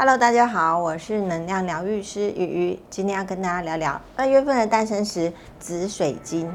Hello，大家好，我是能量疗愈师鱼鱼，今天要跟大家聊聊二月份的诞生石紫水晶。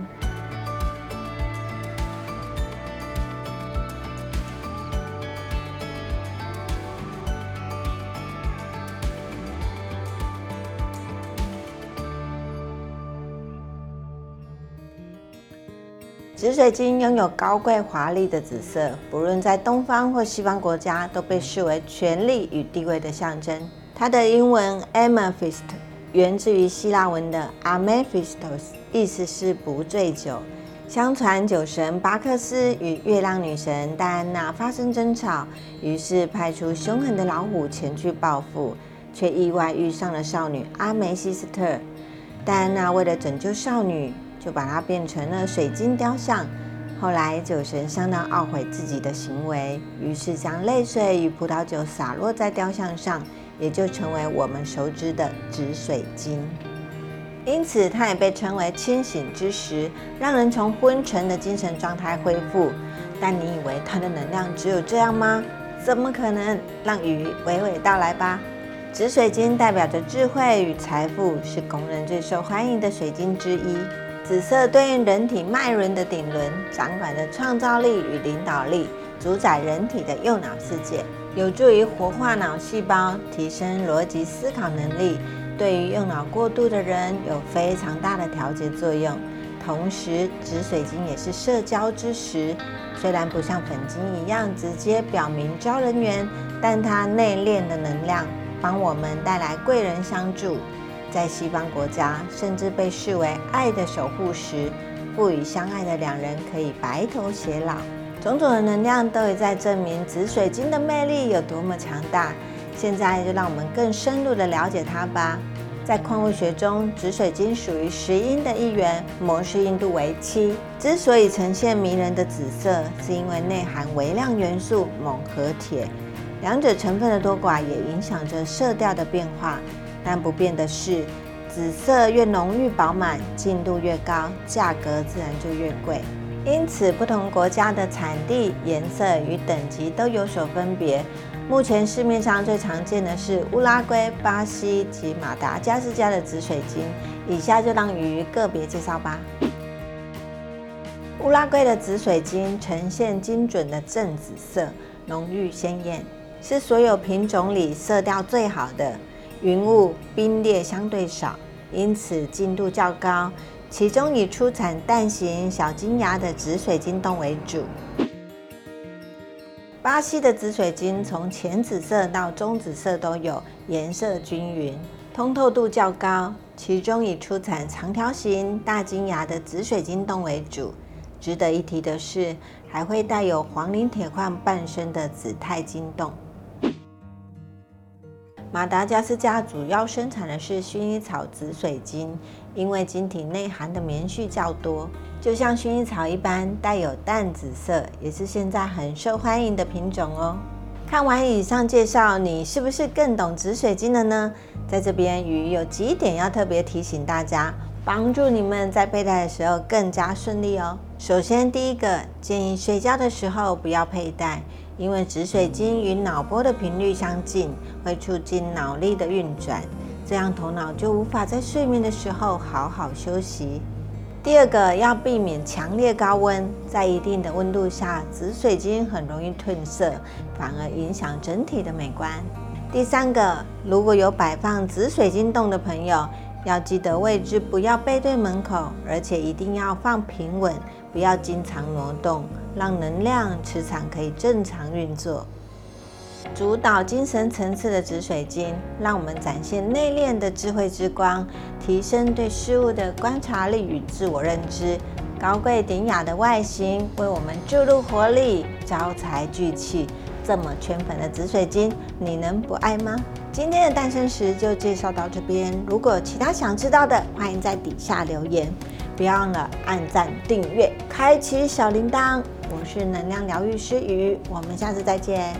紫水晶拥有高贵华丽的紫色，不论在东方或西方国家，都被视为权力与地位的象征。它的英文 amethyst 源自于希腊文的 amethystos，意思是不醉酒。相传酒神巴克斯与月亮女神戴安娜发生争吵，于是派出凶狠的老虎前去报复，却意外遇上了少女阿梅西斯特。戴安娜为了拯救少女。就把它变成了水晶雕像。后来酒神相当懊悔自己的行为，于是将泪水与葡萄酒洒落在雕像上，也就成为我们熟知的紫水晶。因此，它也被称为清醒之时，让人从昏沉的精神状态恢复。但你以为它的能量只有这样吗？怎么可能？让雨娓娓道来吧。紫水晶代表着智慧与财富，是公认最受欢迎的水晶之一。紫色对应人体脉轮的顶轮，掌管着创造力与领导力，主宰人体的右脑世界，有助于活化脑细胞，提升逻辑思考能力。对于右脑过度的人，有非常大的调节作用。同时，紫水晶也是社交之石，虽然不像粉晶一样直接表明招人缘，但它内敛的能量，帮我们带来贵人相助。在西方国家，甚至被视为爱的守护石，赋予相爱的两人可以白头偕老。种种的能量都已在证明紫水晶的魅力有多么强大。现在就让我们更深入的了解它吧。在矿物学中，紫水晶属于石英的一员，摩氏硬度为七。之所以呈现迷人的紫色，是因为内含微量元素锰和铁，两者成分的多寡也影响着色调的变化。但不变的是，紫色越浓郁饱满，净度越高，价格自然就越贵。因此，不同国家的产地、颜色与等级都有所分别。目前市面上最常见的是乌拉圭、巴西及马达加斯加的紫水晶。以下就让鱼个别介绍吧。乌拉圭的紫水晶呈现精准的正紫色，浓郁鲜艳，是所有品种里色调最好的。云雾冰裂相对少，因此净度较高。其中以出产蛋形小金牙的紫水晶洞为主。巴西的紫水晶从浅紫色到中紫色都有，颜色均匀，通透度较高。其中以出产长条形大金牙的紫水晶洞为主。值得一提的是，还会带有黄磷铁矿伴生的紫钛晶洞。马达加斯加主要生产的是薰衣草紫水晶，因为晶体内含的棉絮较多，就像薰衣草一般带有淡紫色，也是现在很受欢迎的品种哦。看完以上介绍，你是不是更懂紫水晶了呢？在这边，鱼有几点要特别提醒大家，帮助你们在佩戴的时候更加顺利哦。首先，第一个建议睡觉的时候不要佩戴。因为紫水晶与脑波的频率相近，会促进脑力的运转，这样头脑就无法在睡眠的时候好好休息。第二个，要避免强烈高温，在一定的温度下，紫水晶很容易褪色，反而影响整体的美观。第三个，如果有摆放紫水晶洞的朋友，要记得位置不要背对门口，而且一定要放平稳，不要经常挪动。让能量磁场可以正常运作，主导精神层次的紫水晶，让我们展现内敛的智慧之光，提升对事物的观察力与自我认知。高贵典雅的外形为我们注入活力，招财聚气。这么圈粉的紫水晶，你能不爱吗？今天的诞生石就介绍到这边，如果其他想知道的，欢迎在底下留言。别忘了按赞、订阅、开启小铃铛。我是能量疗愈师鱼，我们下次再见。